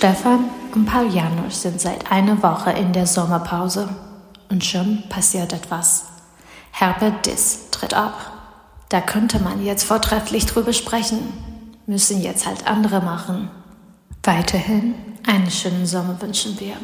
Stefan und Paul Janusz sind seit einer Woche in der Sommerpause. Und schon passiert etwas. Herbert Diss tritt ab. Da könnte man jetzt vortrefflich drüber sprechen. Müssen jetzt halt andere machen. Weiterhin einen schönen Sommer wünschen wir.